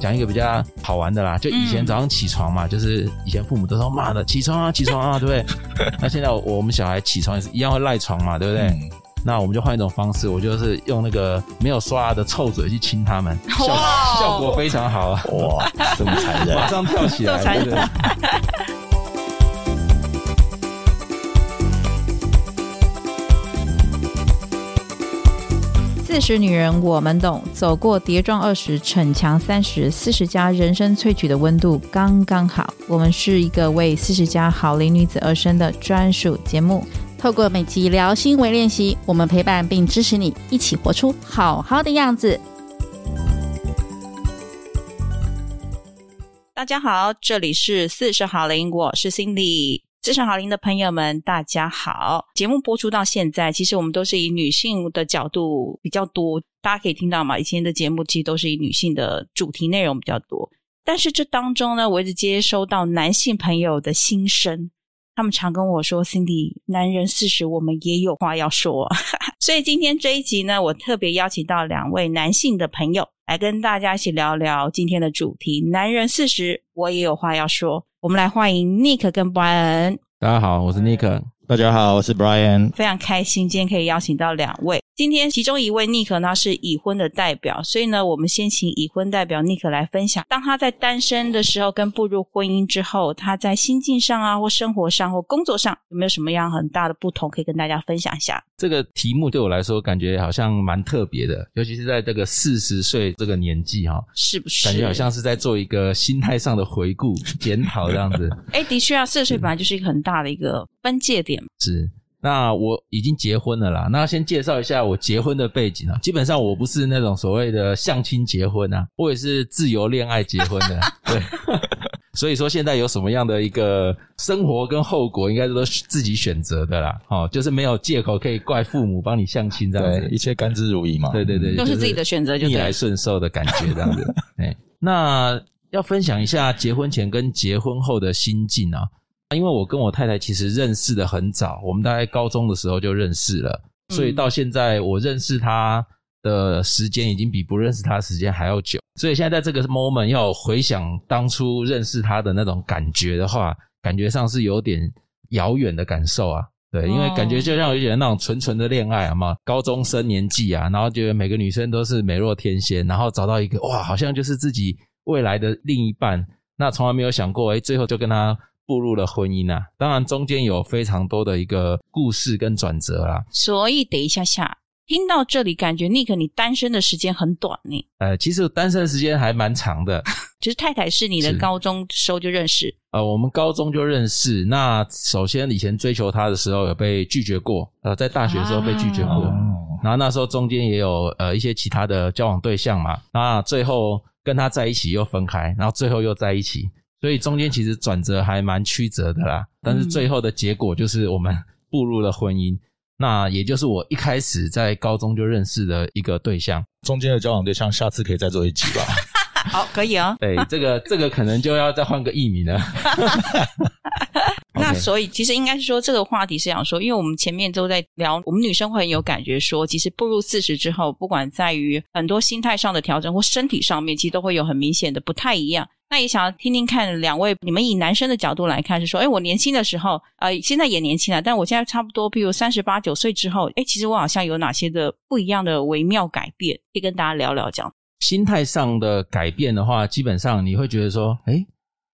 讲一个比较好玩的啦，就以前早上起床嘛，嗯、就是以前父母都说妈的起床啊，起床啊，对不对？那现在我们小孩起床也是一样会赖床嘛，对不对？嗯、那我们就换一种方式，我就是用那个没有刷牙的臭嘴去亲他们，效果效果非常好啊！哇，这么残忍，马上跳起来，对不对？四十女人我们懂，走过跌撞二十，逞强三十，四十加人生萃取的温度刚刚好。我们是一个为四十加好龄女子而生的专属节目，透过每集聊心为练习，我们陪伴并支持你，一起活出好好的样子。大家好，这里是四十好龄，我是 Cindy。四十好龄的朋友们，大家好！节目播出到现在，其实我们都是以女性的角度比较多，大家可以听到嘛。以前的节目其实都是以女性的主题内容比较多，但是这当中呢，我一直接收到男性朋友的心声，他们常跟我说：“Cindy，男人四十，我们也有话要说。” 所以今天这一集呢，我特别邀请到两位男性的朋友来跟大家一起聊聊今天的主题：男人四十，我也有话要说。我们来欢迎 Nick 跟 Brian。大家好，我是 Nick。大家好，我是 Brian。非常开心今天可以邀请到两位。今天其中一位 Nick 呢是已婚的代表，所以呢，我们先请已婚代表 Nick 来分享，当他在单身的时候跟步入婚姻之后，他在心境上啊，或生活上或工作上有没有什么样很大的不同，可以跟大家分享一下？这个题目对我来说感觉好像蛮特别的，尤其是在这个四十岁这个年纪哈，是不是？感觉好像是在做一个心态上的回顾检讨这样子。哎，的确啊，四十岁本来就是一个很大的一个分界点，是。那我已经结婚了啦，那先介绍一下我结婚的背景啊。基本上我不是那种所谓的相亲结婚啊，我也是自由恋爱结婚的。对，所以说现在有什么样的一个生活跟后果，应该都是自己选择的啦。哦，就是没有借口可以怪父母帮你相亲这样子，一切甘之如饴嘛。对对对，都是自己的选择，就逆来顺受的感觉这样子。哎，那要分享一下结婚前跟结婚后的心境啊。因为我跟我太太其实认识的很早，我们大概高中的时候就认识了，所以到现在我认识她的时间已经比不认识她的时间还要久。所以现在在这个 moment 要回想当初认识她的那种感觉的话，感觉上是有点遥远的感受啊。对，因为感觉就像有点那种纯纯的恋爱啊嘛，高中生年纪啊，然后觉得每个女生都是美若天仙，然后找到一个哇，好像就是自己未来的另一半，那从来没有想过，哎，最后就跟他。步入了婚姻啊，当然中间有非常多的一个故事跟转折啦。所以等一下下听到这里，感觉 Nick 你单身的时间很短呢。呃，其实单身的时间还蛮长的。其实太太是你的高中时候就认识。呃，我们高中就认识。那首先以前追求她的时候有被拒绝过，呃，在大学的时候被拒绝过。啊、然后那时候中间也有呃一些其他的交往对象嘛。那最后跟他在一起又分开，然后最后又在一起。所以中间其实转折还蛮曲折的啦，但是最后的结果就是我们步入了婚姻，那也就是我一开始在高中就认识的一个对象。中间的交往对象，下次可以再做一集吧？好，可以啊、哦。对，这个这个可能就要再换个艺名了。那所以其实应该是说，这个话题是想说，因为我们前面都在聊，我们女生会很有感觉说，其实步入四十之后，不管在于很多心态上的调整或身体上面，其实都会有很明显的不太一样。那也想要听听看两位，你们以男生的角度来看，是说，哎，我年轻的时候，呃，现在也年轻了，但我现在差不多，比如三十八九岁之后，哎，其实我好像有哪些的不一样的微妙改变，可以跟大家聊聊这样。心态上的改变的话，基本上你会觉得说，哎，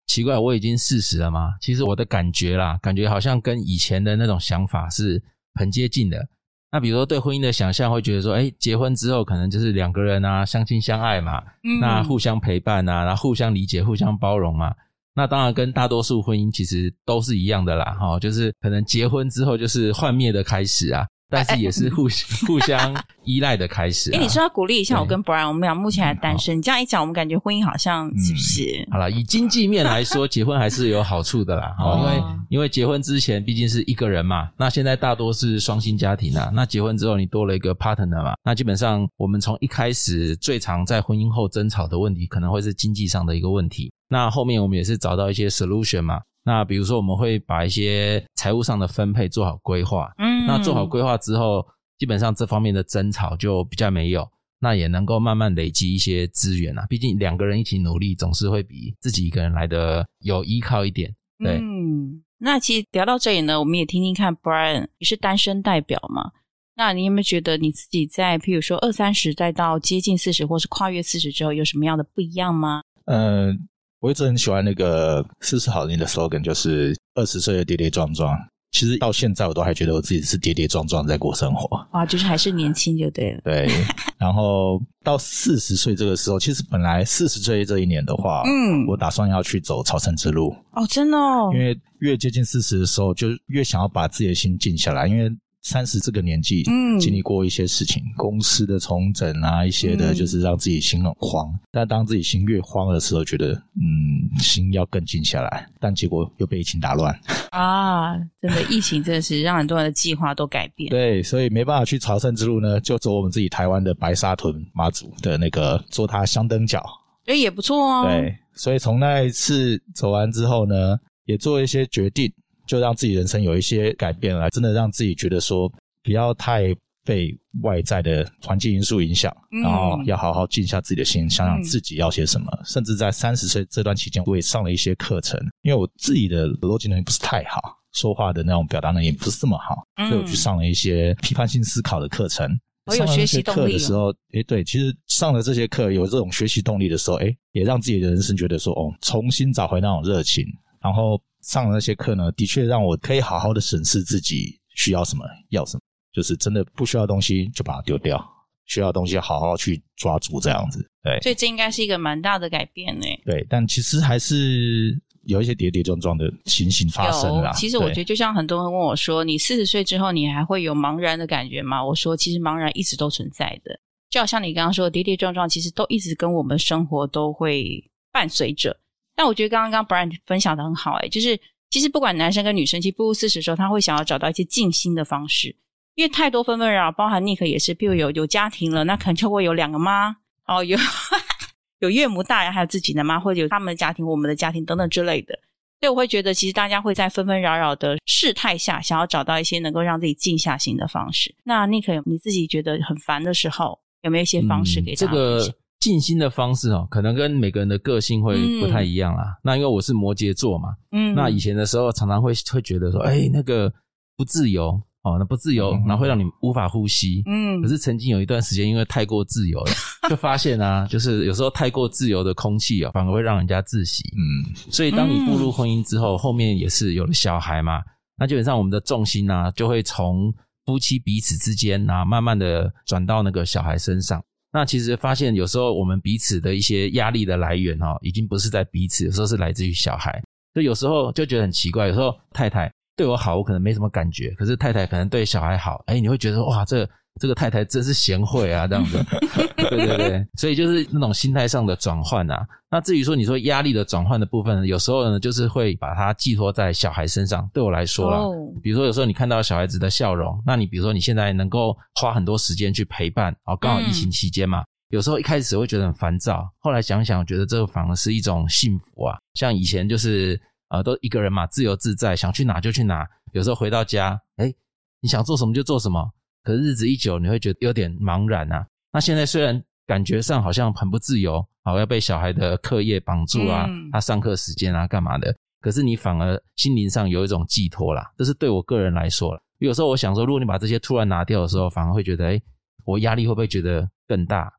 奇怪，我已经四十了吗？其实我的感觉啦，感觉好像跟以前的那种想法是很接近的。那比如说对婚姻的想象，会觉得说，哎，结婚之后可能就是两个人啊，相亲相爱嘛，嗯，那互相陪伴啊，然后互相理解、互相包容嘛。那当然跟大多数婚姻其实都是一样的啦，哈，就是可能结婚之后就是幻灭的开始啊。但是也是互相 互相依赖的开始、啊。哎、欸，你说要鼓励一下我跟 Brian，我们俩目前还单身。嗯、你这样一讲，我们感觉婚姻好像是不是？嗯、好了，以经济面来说，结婚还是有好处的啦。哦，因为因为结婚之前毕竟是一个人嘛，那现在大多是双薪家庭啊。那结婚之后，你多了一个 partner 嘛，那基本上我们从一开始最常在婚姻后争吵的问题，可能会是经济上的一个问题。那后面我们也是找到一些 solution 嘛。那比如说，我们会把一些财务上的分配做好规划。嗯，那做好规划之后，基本上这方面的争吵就比较没有。那也能够慢慢累积一些资源啊。毕竟两个人一起努力，总是会比自己一个人来的有依靠一点。对，嗯，那其实聊到这里呢，我们也听听看，Brian，你是单身代表嘛？那你有没有觉得你自己在，譬如说二三十再到接近四十，或是跨越四十之后，有什么样的不一样吗？嗯、呃，我一直很喜欢那个四十好龄的 slogan，就是二十岁的跌跌撞撞。其实到现在，我都还觉得我自己是跌跌撞撞在过生活。啊，就是还是年轻就对了。对，然后到四十岁这个时候，其实本来四十岁这一年的话，嗯，我打算要去走朝圣之路。哦，真的哦。因为越接近四十的时候，就越想要把自己的心静下来，因为。三十这个年纪，嗯，经历过一些事情，嗯、公司的重整啊，一些的，就是让自己心很慌。嗯、但当自己心越慌的时候，觉得嗯，心要更静下来。但结果又被疫情打乱啊！真的，疫情真的是让很多人的计划都改变。对，所以没办法去朝圣之路呢，就走我们自己台湾的白沙屯妈祖的那个做他香灯脚，哎，也不错哦。对，所以从那一次走完之后呢，也做一些决定。就让自己人生有一些改变了，真的让自己觉得说不要太被外在的环境因素影响，嗯、然后要好好静下自己的心，想想自己要些什么。嗯、甚至在三十岁这段期间，我也上了一些课程，因为我自己的逻辑能力不是太好，说话的那种表达能力也不是这么好，嗯、所以我去上了一些批判性思考的课程。我有学习动力的时候，诶，对，其实上了这些课，有这种学习动力的时候，哎，也让自己的人生觉得说，哦，重新找回那种热情，然后。上的那些课呢，的确让我可以好好的审视自己需要什么，要什么，就是真的不需要的东西就把它丢掉，需要的东西好好去抓住，这样子。对，所以这应该是一个蛮大的改变呢。对，但其实还是有一些跌跌撞撞的情形发生了。其实我觉得，就像很多人问我说：“你四十岁之后，你还会有茫然的感觉吗？”我说：“其实茫然一直都存在的，就好像你刚刚说的，跌跌撞撞，其实都一直跟我们生活都会伴随着。”但我觉得刚刚刚 Brian 分享的很好，诶，就是其实不管男生跟女生，其实步入四十的时候，他会想要找到一些静心的方式，因为太多纷纷扰扰，包含 Nick 也是，譬如有有家庭了，那可能就会有两个妈，哦，有 有岳母大人，还有自己的妈，或者有他们的家庭、我们的家庭等等之类的，所以我会觉得，其实大家会在纷纷扰扰的事态下，想要找到一些能够让自己静下心的方式。那 Nick，你自己觉得很烦的时候，有没有一些方式给大家？嗯这个静心的方式哦，可能跟每个人的个性会不太一样啦。嗯、那因为我是摩羯座嘛，嗯，那以前的时候常常会会觉得说，哎、欸，那个不自由哦，那不自由，然后会让你无法呼吸，嗯。可是曾经有一段时间，因为太过自由了，就发现啊，就是有时候太过自由的空气啊，反而会让人家窒息，嗯。所以当你步入婚姻之后，后面也是有了小孩嘛，那基本上我们的重心啊，就会从夫妻彼此之间啊，慢慢的转到那个小孩身上。那其实发现有时候我们彼此的一些压力的来源哦，已经不是在彼此，有时候是来自于小孩。就有时候就觉得很奇怪，有时候太太对我好，我可能没什么感觉，可是太太可能对小孩好，哎，你会觉得哇，这。这个太太真是贤惠啊，这样子，对对对，所以就是那种心态上的转换啊。那至于说你说压力的转换的部分，有时候呢，就是会把它寄托在小孩身上。对我来说啦，比如说有时候你看到小孩子的笑容，那你比如说你现在能够花很多时间去陪伴，哦，刚好疫情期间嘛，有时候一开始会觉得很烦躁，后来想想觉得这个反而是一种幸福啊。像以前就是呃都一个人嘛，自由自在，想去哪就去哪，有时候回到家，诶，你想做什么就做什么。可是日子一久，你会觉得有点茫然啊。那现在虽然感觉上好像很不自由，好要被小孩的课业绑住啊，嗯、他上课时间啊，干嘛的？可是你反而心灵上有一种寄托啦。这是对我个人来说了。有时候我想说，如果你把这些突然拿掉的时候，反而会觉得，诶，我压力会不会觉得更大？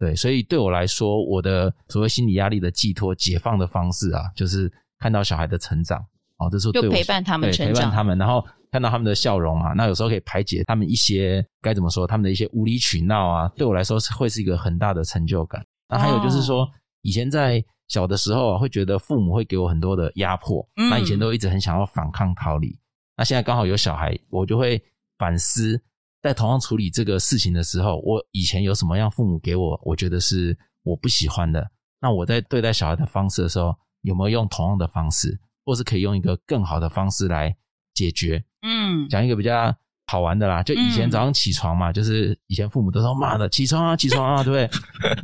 对，所以对我来说，我的所谓心理压力的寄托、解放的方式啊，就是看到小孩的成长。哦，这是对我陪伴他们成长，陪伴他们，然后。看到他们的笑容嘛，那有时候可以排解他们一些该怎么说，他们的一些无理取闹啊，对我来说是会是一个很大的成就感。那还有就是说，以前在小的时候啊，会觉得父母会给我很多的压迫，那以前都一直很想要反抗逃离。那现在刚好有小孩，我就会反思，在同样处理这个事情的时候，我以前有什么样父母给我，我觉得是我不喜欢的。那我在对待小孩的方式的时候，有没有用同样的方式，或是可以用一个更好的方式来解决？嗯，讲一个比较好玩的啦，就以前早上起床嘛，嗯、就是以前父母都说妈的起床啊，起床啊，对不对？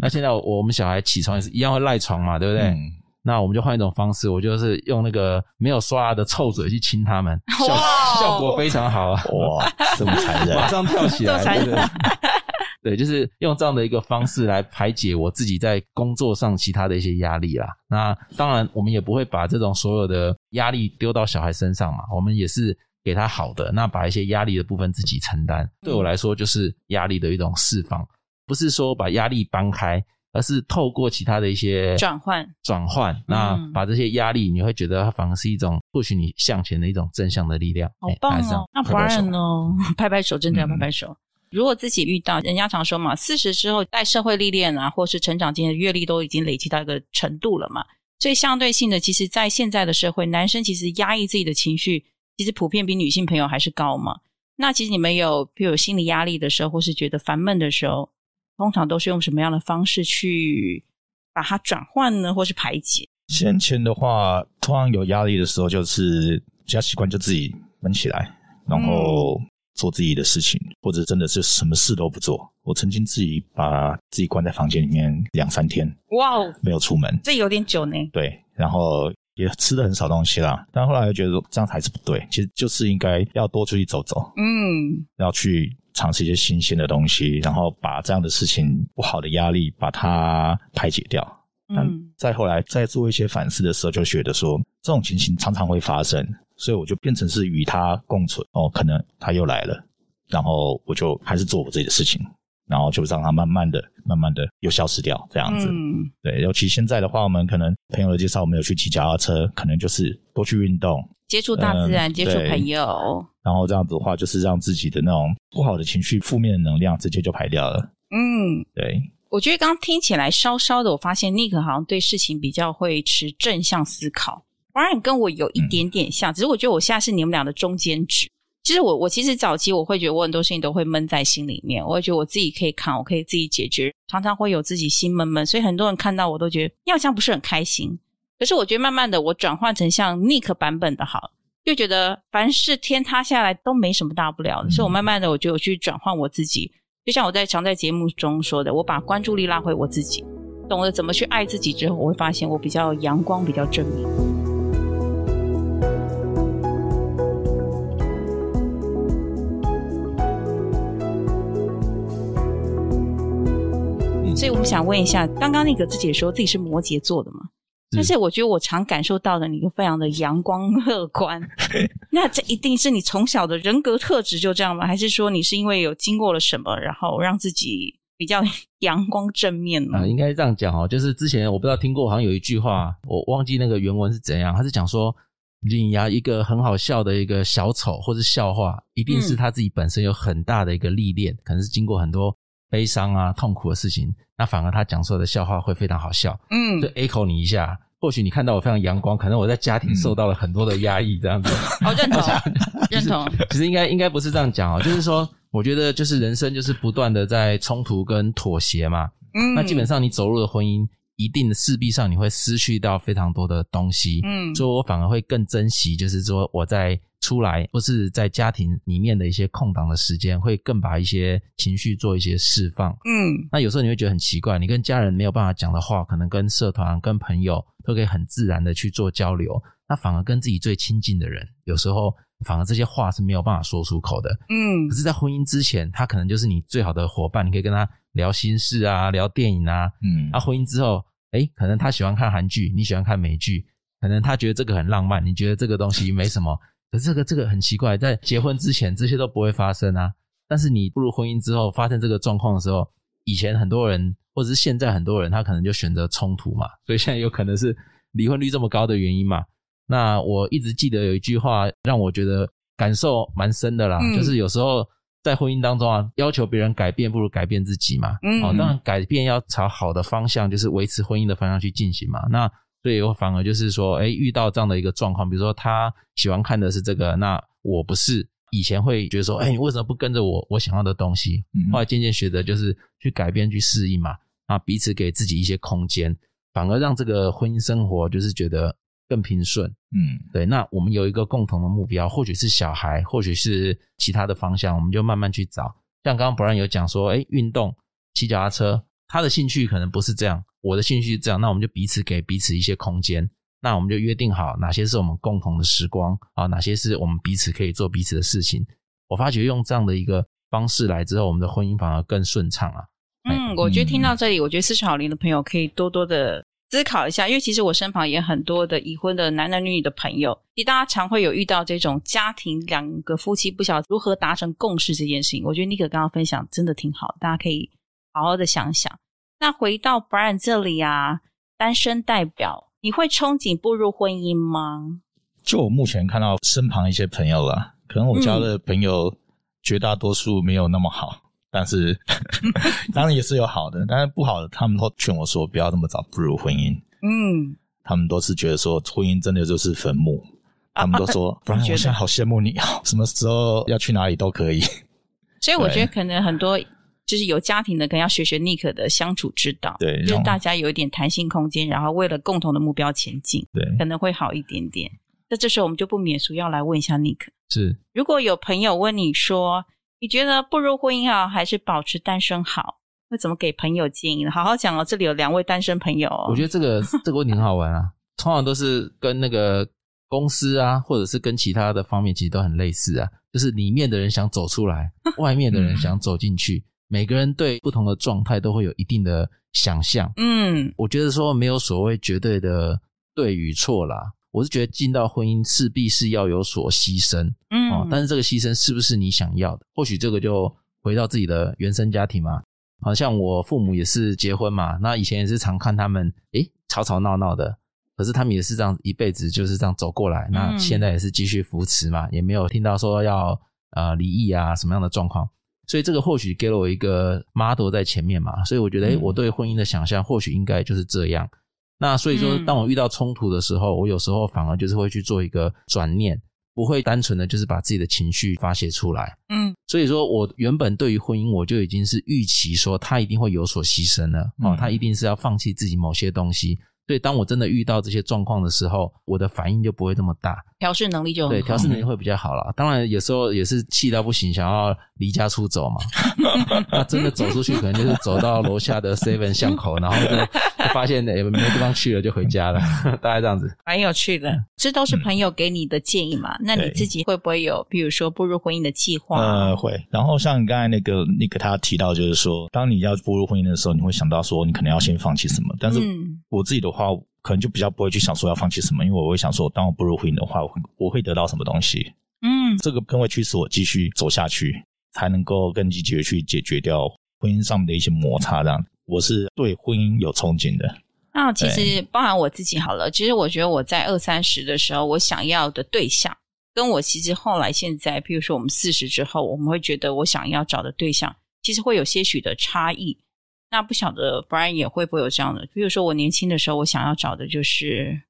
那现在我们小孩起床也是一样会赖床嘛，对不对？嗯、那我们就换一种方式，我就是用那个没有刷牙的臭嘴去亲他们，效、哦、效果非常好啊！哇，这么残忍，马上跳起来，对不对？对，就是用这样的一个方式来排解我自己在工作上其他的一些压力啦。那当然，我们也不会把这种所有的压力丢到小孩身上嘛，我们也是给他好的，那把一些压力的部分自己承担。对我来说，就是压力的一种释放，不是说把压力搬开。而是透过其他的一些转换转换，那把这些压力，你会觉得它反而是一种 push 你向前的一种正向的力量。好棒哦！那 Brian 呢？拍拍手，真的要拍拍手。嗯、如果自己遇到，人家常说嘛，四十之后带社会历练啊，或是成长经验、阅历都已经累积到一个程度了嘛，所以相对性的，其实，在现在的社会，男生其实压抑自己的情绪，其实普遍比女性朋友还是高嘛。那其实你们有，比如有心理压力的时候，或是觉得烦闷的时候。通常都是用什么样的方式去把它转换呢，或是排解？先前的话，通常有压力的时候，就是比较习惯就自己闷起来，然后做自己的事情，嗯、或者真的是什么事都不做。我曾经自己把自己关在房间里面两三天，哇哦，没有出门，这有点久呢。对，然后也吃的很少东西啦，但后来又觉得说这样还是不对，其实就是应该要多出去走走，嗯，要去。尝试一些新鲜的东西，然后把这样的事情不好的压力把它排解掉。嗯，再后来再做一些反思的时候，就觉得说这种情形常常会发生，所以我就变成是与它共存。哦，可能它又来了，然后我就还是做我自己的事情，然后就让它慢慢的、慢慢的又消失掉。这样子，嗯，对。尤其现在的话，我们可能朋友的介绍，我们有去骑脚踏车，可能就是多去运动。接触大自然，嗯、接触朋友，然后这样子的话，就是让自己的那种不好的情绪、负面的能量直接就排掉了。嗯，对。我觉得刚刚听起来稍稍的，我发现 Nick 好像对事情比较会持正向思考。Brian 跟我有一点点像，嗯、只是我觉得我现在是你们俩的中间值。其实我我其实早期我会觉得我很多事情都会闷在心里面，我会觉得我自己可以扛，我可以自己解决，常常会有自己心闷闷，所以很多人看到我都觉得你好像不是很开心。可是我觉得慢慢的，我转换成像 Nick 版本的好，就觉得凡事天塌下来都没什么大不了的。所以我慢慢的，我就去转换我自己。就像我在常在节目中说的，我把关注力拉回我自己，懂得怎么去爱自己之后，我会发现我比较阳光，比较正面。所以我们想问一下，刚刚那个自己说自己是摩羯座的嘛？但是我觉得我常感受到的你非常的阳光乐观，那这一定是你从小的人格特质就这样吗？还是说你是因为有经过了什么，然后让自己比较 阳光正面呢？啊，应该这样讲哦，就是之前我不知道听过，好像有一句话，我忘记那个原文是怎样，他是讲说，你呀一个很好笑的一个小丑或是笑话，一定是他自己本身有很大的一个历练，嗯、可能是经过很多悲伤啊、痛苦的事情。那反而他讲出来的笑话会非常好笑，嗯，就 echo 你一下。或许你看到我非常阳光，可能我在家庭受到了很多的压抑，这样子。好、认同，认同。其实应该应该不是这样讲哦，就是说，我觉得就是人生就是不断的在冲突跟妥协嘛。嗯。那基本上你走入了婚姻，一定的势必上你会失去到非常多的东西。嗯。所以我反而会更珍惜，就是说我在。出来或是在家庭里面的一些空档的时间，会更把一些情绪做一些释放。嗯，那有时候你会觉得很奇怪，你跟家人没有办法讲的话，可能跟社团、跟朋友都可以很自然的去做交流。那反而跟自己最亲近的人，有时候反而这些话是没有办法说出口的。嗯，可是，在婚姻之前，他可能就是你最好的伙伴，你可以跟他聊心事啊，聊电影啊。嗯，那婚姻之后，诶，可能他喜欢看韩剧，你喜欢看美剧，可能他觉得这个很浪漫，你觉得这个东西没什么。可是这个这个很奇怪，在结婚之前这些都不会发生啊。但是你步入婚姻之后，发生这个状况的时候，以前很多人或者是现在很多人，他可能就选择冲突嘛。所以现在有可能是离婚率这么高的原因嘛。那我一直记得有一句话让我觉得感受蛮深的啦，嗯、就是有时候在婚姻当中啊，要求别人改变不如改变自己嘛。嗯，哦，当然改变要朝好的方向，就是维持婚姻的方向去进行嘛。那所以我反而就是说，哎，遇到这样的一个状况，比如说他喜欢看的是这个，那我不是以前会觉得说，哎，你为什么不跟着我我想要的东西？后来渐渐学的就是去改变、去适应嘛，啊，彼此给自己一些空间，反而让这个婚姻生活就是觉得更平顺。嗯，对。那我们有一个共同的目标，或许是小孩，或许是其他的方向，我们就慢慢去找。像刚刚 Brian 有讲说，哎，运动、骑脚踏车，他的兴趣可能不是这样。我的兴趣是这样，那我们就彼此给彼此一些空间，那我们就约定好哪些是我们共同的时光啊，哪些是我们彼此可以做彼此的事情。我发觉用这样的一个方式来之后，我们的婚姻反而更顺畅啊。嗯，我觉得听到这里，我觉得四十好龄的朋友可以多多的思考一下，因为其实我身旁也很多的已婚的男男女女的朋友，其实大家常会有遇到这种家庭两个夫妻不晓得如何达成共识这件事情。我觉得妮可刚刚分享真的挺好，大家可以好好的想想。那回到 Brian 这里啊，单身代表，你会憧憬步入婚姻吗？就我目前看到身旁一些朋友了，可能我交的朋友绝大多数没有那么好。嗯但是，当然也是有好的，但是不好的，他们都劝我说不要那么早步入婚姻。嗯，他们都是觉得说婚姻真的就是坟墓，他们都说，不然我现在好羡慕你啊，什么时候要去哪里都可以。所以我觉得可能很多就是有家庭的，可能要学学 Nick 的相处之道，对，就是大家有一点弹性空间，然后为了共同的目标前进，对，可能会好一点点。那这时候我们就不免俗要来问一下 Nick，是如果有朋友问你说。你觉得步入婚姻好，还是保持单身好？会怎么给朋友建议呢？好好讲哦，这里有两位单身朋友哦。我觉得这个这个问题很好玩啊，通常都是跟那个公司啊，或者是跟其他的方面，其实都很类似啊。就是里面的人想走出来，外面的人想走进去，每个人对不同的状态都会有一定的想象。嗯，我觉得说没有所谓绝对的对与错啦。我是觉得进到婚姻势必是要有所牺牲，嗯，哦，但是这个牺牲是不是你想要的？或许这个就回到自己的原生家庭嘛。好像我父母也是结婚嘛，那以前也是常看他们，诶，吵吵闹闹的，可是他们也是这样一辈子就是这样走过来，那现在也是继续扶持嘛，也没有听到说要呃离异啊什么样的状况，所以这个或许给了我一个 model 在前面嘛，所以我觉得，诶，我对婚姻的想象或许应该就是这样。那所以说，当我遇到冲突的时候，嗯，我有时候反而就是会去做一个转念，不会单纯的就是把自己的情绪发泄出来。嗯，所以说我原本对于婚姻，我就已经是预期说他一定会有所牺牲了，哦，他一定是要放弃自己某些东西。所以，当我真的遇到这些状况的时候，我的反应就不会这么大，调试能力就对，调试能力会比较好了。当然，有时候也是气到不行，想要离家出走嘛。那真的走出去，可能就是走到楼下的 Seven 巷口，然后就，就发现也没地方去了，就回家了，大概这样子。蛮有趣的，这都是朋友给你的建议嘛？嗯、那你自己会不会有，比如说步入婚姻的计划？呃，会。然后像刚才那个那个他提到，就是说，当你要步入婚姻的时候，你会想到说，你可能要先放弃什么。但是我自己的话。可能就比较不会去想说要放弃什么，因为我会想说，当我步入婚姻的话，我会我会得到什么东西？嗯，这个更会驱使我继续走下去，才能够更积极的去解决掉婚姻上面的一些摩擦。这样，我是对婚姻有憧憬的。那其实包含我自己好了，其实我觉得我在二三十的时候，我想要的对象，跟我其实后来现在，譬如说我们四十之后，我们会觉得我想要找的对象，其实会有些许的差异。那不晓得 Brian 也会不会有这样的？比如说我年轻的时候，我想要找的就是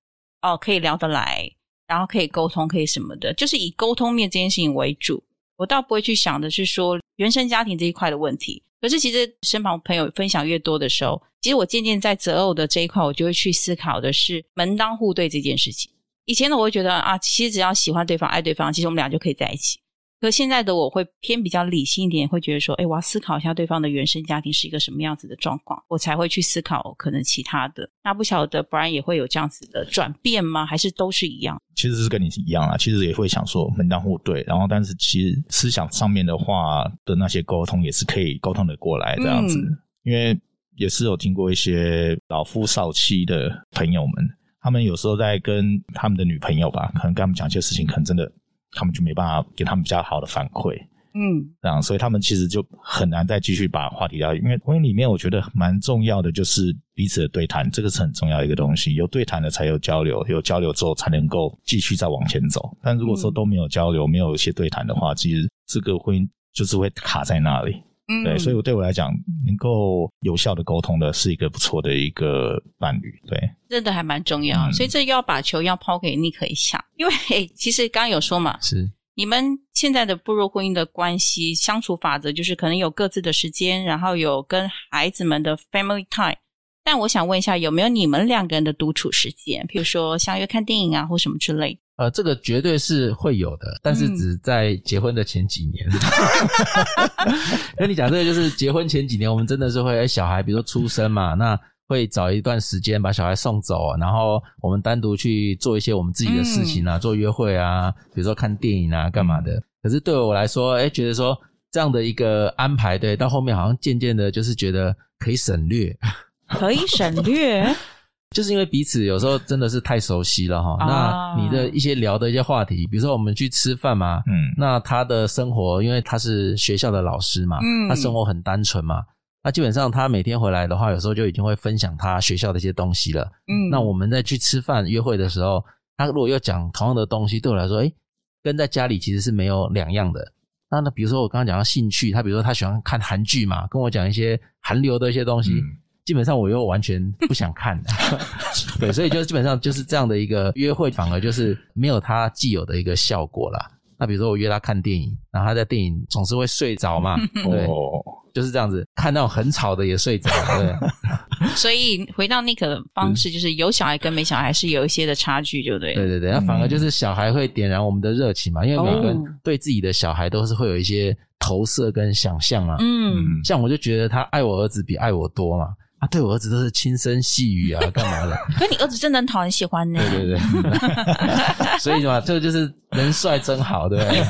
哦，可以聊得来，然后可以沟通，可以什么的，就是以沟通面这件事情为主。我倒不会去想的是说原生家庭这一块的问题。可是其实身旁朋友分享越多的时候，其实我渐渐在择偶的这一块，我就会去思考的是门当户对这件事情。以前呢，我会觉得啊，其实只要喜欢对方、爱对方，其实我们俩就可以在一起。可现在的我会偏比较理性一点，会觉得说，哎，我要思考一下对方的原生家庭是一个什么样子的状况，我才会去思考可能其他的。那不晓得 Brian 也会有这样子的转变吗？还是都是一样？其实是跟你一样啊，其实也会想说门当户对，然后但是其实思想上面的话的那些沟通也是可以沟通的过来这样子，嗯、因为也是有听过一些老夫少妻的朋友们，他们有时候在跟他们的女朋友吧，可能跟他们讲一些事情，可能真的。他们就没办法给他们比较好的反馈，嗯，这样，所以他们其实就很难再继续把话题聊。因为婚姻里面，我觉得蛮重要的就是彼此的对谈，这个是很重要的一个东西。有对谈的才有交流，有交流之后才能够继续再往前走。但如果说都没有交流，没有一些对谈的话，其实这个婚姻就是会卡在那里。嗯，对，所以我对我来讲，能够有效的沟通的是一个不错的一个伴侣。对，真的还蛮重要。嗯，所以这要把球要抛给你可以想，因为其实刚刚有说嘛，是你们现在的步入婚姻的关系相处法则，就是可能有各自的时间，然后有跟孩子们的 family time。但我想问一下，有没有你们两个人的独处时间？譬如说相约看电影啊，或什么之类。呃，这个绝对是会有的，但是只在结婚的前几年。跟、嗯、你讲这个，就是结婚前几年，我们真的是会，哎，小孩比如说出生嘛，那会找一段时间把小孩送走，然后我们单独去做一些我们自己的事情啊，嗯、做约会啊，比如说看电影啊，干嘛的。可是对我来说，哎，觉得说这样的一个安排，对，到后面好像渐渐的，就是觉得可以省略，可以省略，就是因为彼此有时候真的是太熟悉了哈。啊、那你的一些聊的一些话题，比如说我们去吃饭嘛，嗯，那他的生活，因为他是学校的老师嘛，嗯，他生活很单纯嘛，那基本上他每天回来的话，有时候就已经会分享他学校的一些东西了，嗯，那我们在去吃饭约会的时候，他如果要讲同样的东西，对我来说，诶，跟在家里其实是没有两样的。那那比如说我刚刚讲到兴趣，他比如说他喜欢看韩剧嘛，跟我讲一些韩流的一些东西，嗯、基本上我又完全不想看。对，所以就基本上就是这样的一个约会，反而就是没有他既有的一个效果啦。那比如说我约他看电影，然后他在电影总是会睡着嘛，对。哦就是这样子，看那种很吵的也睡着，对。所以回到 Nick 的方式，就是有小孩跟没小孩是有一些的差距，对不对？对对对，那反而就是小孩会点燃我们的热情嘛，因为每个人对自己的小孩都是会有一些投射跟想象嘛。嗯，像我就觉得他爱我儿子比爱我多嘛，他对我儿子都是轻声细语啊，干嘛的？可你儿子真的很讨人喜欢呢。对对对，所以嘛，这个就是人帅真好，对不对？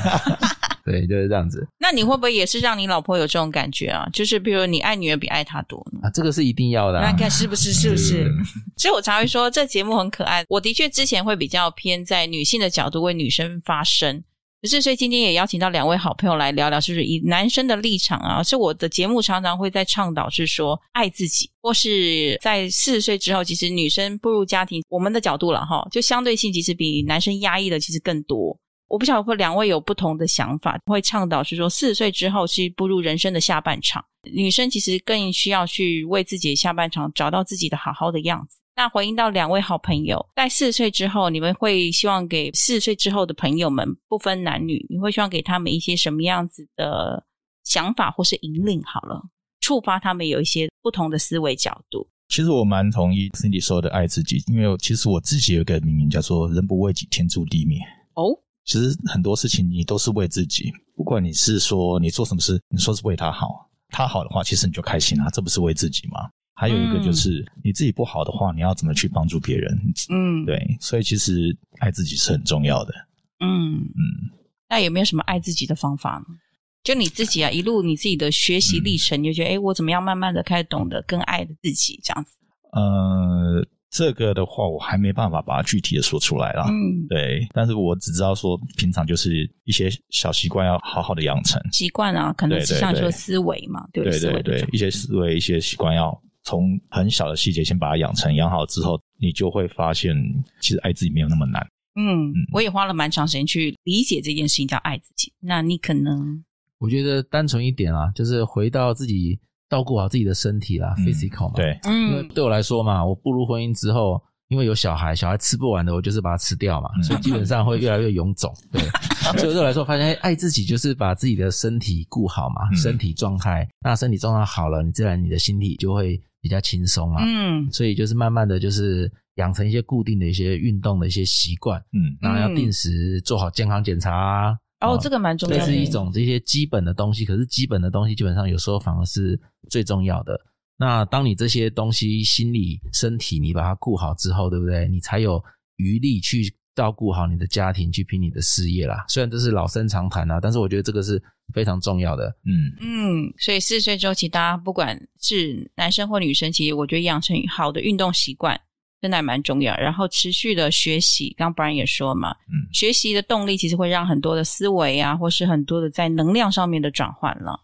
对，就是这样子。那你会不会也是让你老婆有这种感觉啊？就是比如你爱女儿比爱她多呢？啊，这个是一定要的啊。那看是不是？是不是？所以我常会说，这节目很可爱。我的确之前会比较偏在女性的角度为女生发声，可是所以今天也邀请到两位好朋友来聊聊，是不是以男生的立场啊？是我的节目常常会在倡导是说爱自己，或是在四十岁之后，其实女生步入家庭，我们的角度了哈，就相对性其实比男生压抑的其实更多。我不晓得会两位有不同的想法，会倡导是说四十岁之后是步入人生的下半场，女生其实更需要去为自己的下半场找到自己的好好的样子。那回应到两位好朋友，在四十岁之后，你们会希望给四十岁之后的朋友们，不分男女，你会希望给他们一些什么样子的想法或是引领？好了，触发他们有一些不同的思维角度。其实我蛮同意 Cindy 说的爱自己，因为其实我自己有一个名言叫做“人不为己，天诛地灭”。哦。其实很多事情你都是为自己，不管你是说你做什么事，你说是为他好，他好的话，其实你就开心啊，这不是为自己吗？还有一个就是、嗯、你自己不好的话，你要怎么去帮助别人？嗯，对，所以其实爱自己是很重要的。嗯嗯，那有没有什么爱自己的方法呢？就你自己啊，一路你自己的学习历程，嗯、你就觉得哎，我怎么样慢慢的开始懂得更爱的自己这样子？呃。这个的话，我还没办法把它具体的说出来啦。嗯，对，但是我只知道说，平常就是一些小习惯要好好的养成。习惯啊，可能是像说思维嘛，对对对，对，一些思维、一些习惯要从很小的细节先把它养成，养好之后，你就会发现，其实爱自己没有那么难。嗯，嗯，我也花了蛮长时间去理解这件事情叫爱自己。那你可能，我觉得单纯一点啊，就是回到自己。照顾好自己的身体啦，嗯，physical 嘛，对，嗯，因为对我来说嘛，我步入婚姻之后，因为有小孩，小孩吃不完的，我就是把它吃掉嘛，嗯，所以基本上会越来越臃肿，对，所以对我来说，发现爱自己就是把自己的身体顾好嘛，嗯，身体状态，那身体状态好了，你自然你的心体就会比较轻松啊，嗯，所以就是慢慢的就是养成一些固定的一些运动的一些习惯，嗯，然后要定时做好健康检查啊。哦，这个蛮重要的，这是一种这些基本的东西。可是基本的东西基本上有时候反而是最重要的。那当你这些东西心理、身体你把它顾好之后，对不对？你才有余力去照顾好你的家庭，去拼你的事业啦。虽然这是老生常谈啊，但是我觉得这个是非常重要的。嗯嗯，所以四十岁之后，其实大家不管是男生或女生，其实我觉得养成好的运动习惯。真的还蛮重要，然后持续的学习，刚刚 Brian 也说嘛，嗯，学习的动力其实会让很多的思维啊，或是很多的在能量上面的转换了。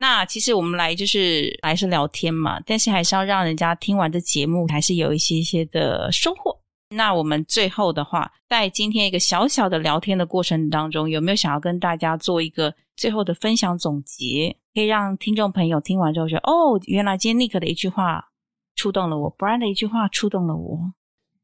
那其实我们来就是来是聊天嘛，但是还是要让人家听完这节目还是有一些些的收获。那我们最后的话，在今天一个小小的聊天的过程当中，有没有想要跟大家做一个最后的分享总结，可以让听众朋友听完之后觉得，哦，原来今天 Nick 的一句话。触动了我，Brian 的一句话触动了我。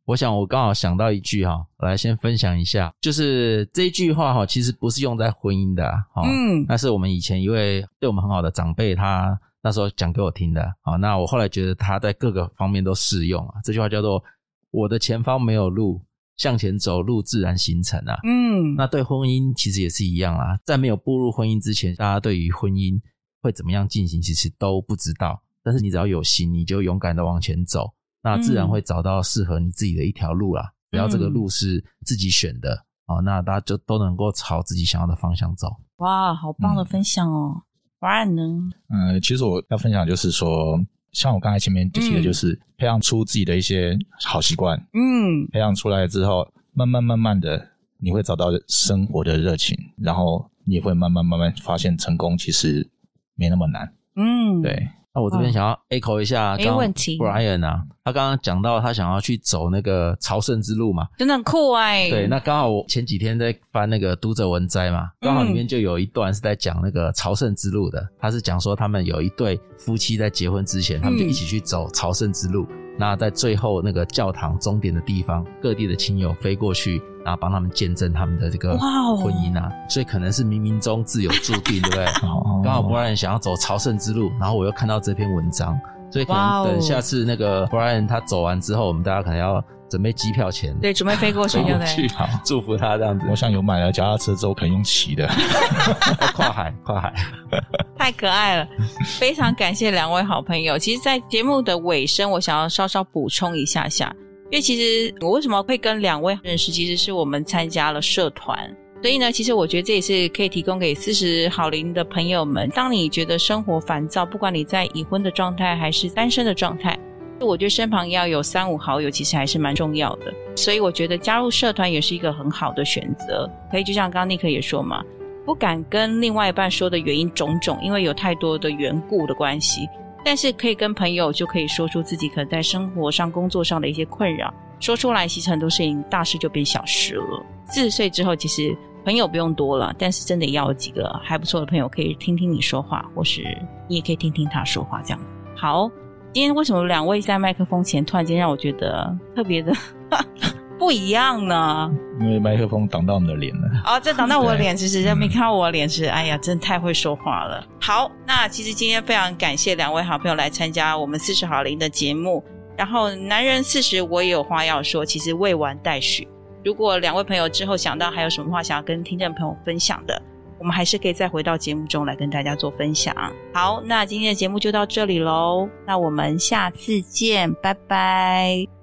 我想，我刚好想到一句哈，我来先分享一下，就是这句话哈，其实不是用在婚姻的，哈，嗯，那是我们以前一位对我们很好的长辈，他那时候讲给我听的，啊，那我后来觉得他在各个方面都适用啊。这句话叫做“我的前方没有路，向前走，路自然形成”啊，嗯，那对婚姻其实也是一样啊，在没有步入婚姻之前，大家对于婚姻会怎么样进行，其实都不知道。但是你只要有心，你就勇敢的往前走，那自然会找到适合你自己的一条路啦。嗯、只要这个路是自己选的，哦，那大家就都能够朝自己想要的方向走。哇，好棒的分享哦！Brian 呢？嗯，其实我要分享就是说，像我刚才前面提的，就是、嗯、培养出自己的一些好习惯。嗯，培养出来之后，慢慢慢慢的，你会找到生活的热情，然后你也会慢慢慢慢发现成功其实没那么难。嗯，对。那我这边想要 echo 一下，没问题。Brian 啊，他刚刚讲到他想要去走那个朝圣之路嘛，真的很酷哎。对，那刚好我前几天在翻那个读者文摘嘛，刚好里面就有一段是在讲那个朝圣之路的。他是讲说他们有一对夫妻在结婚之前，他们就一起去走朝圣之路。那在最后那个教堂终点的地方，各地的亲友飞过去，然后帮他们见证他们的这个婚姻啊，所以可能是冥冥中自有注定，对不对？刚好 Brian 想要走朝圣之路，然后我又看到这篇文章，所以可能等下次那个 Brian 他走完之后，我们大家可能要。准备机票钱，对，准备飞过去，对不对？好，祝福他这样子。我想有买了脚踏车之后可以用骑的，跨海，跨海，太可爱了。非常感谢两位好朋友。其实，在节目的尾声，我想要稍稍补充一下下，因为其实我为什么会跟两位认识，其实是我们参加了社团，所以呢，其实我觉得这也是可以提供给四十好龄的朋友们。当你觉得生活烦躁，不管你在已婚的状态还是单身的状态。我觉得身旁要有三五好友，其实还是蛮重要的。所以我觉得加入社团也是一个很好的选择。可以就像刚刚尼克也说嘛，不敢跟另外一半说的原因种种，因为有太多的缘故的关系。但是可以跟朋友就可以说出自己可能在生活上、工作上的一些困扰，说出来，其实很多事情大事就变小事了。四十岁之后，其实朋友不用多了，但是真的要有几个还不错的朋友，可以听听你说话，或是你也可以听听他说话，这样好。今天为什么两位在麦克风前突然间让我觉得特别的 不一样呢？因为麦克风挡到你的脸了。哦，这挡到我的脸，其实对没看到我的脸是，哎呀，真的太会说话了。好，那其实今天非常感谢两位好朋友来参加我们四十好龄的节目。然后男人四十，我也有话要说，其实未完待续。如果两位朋友之后想到还有什么话想要跟听众朋友分享的，我们还是可以再回到节目中来跟大家做分享。好，那今天的节目就到这里喽，那我们下次见，拜拜。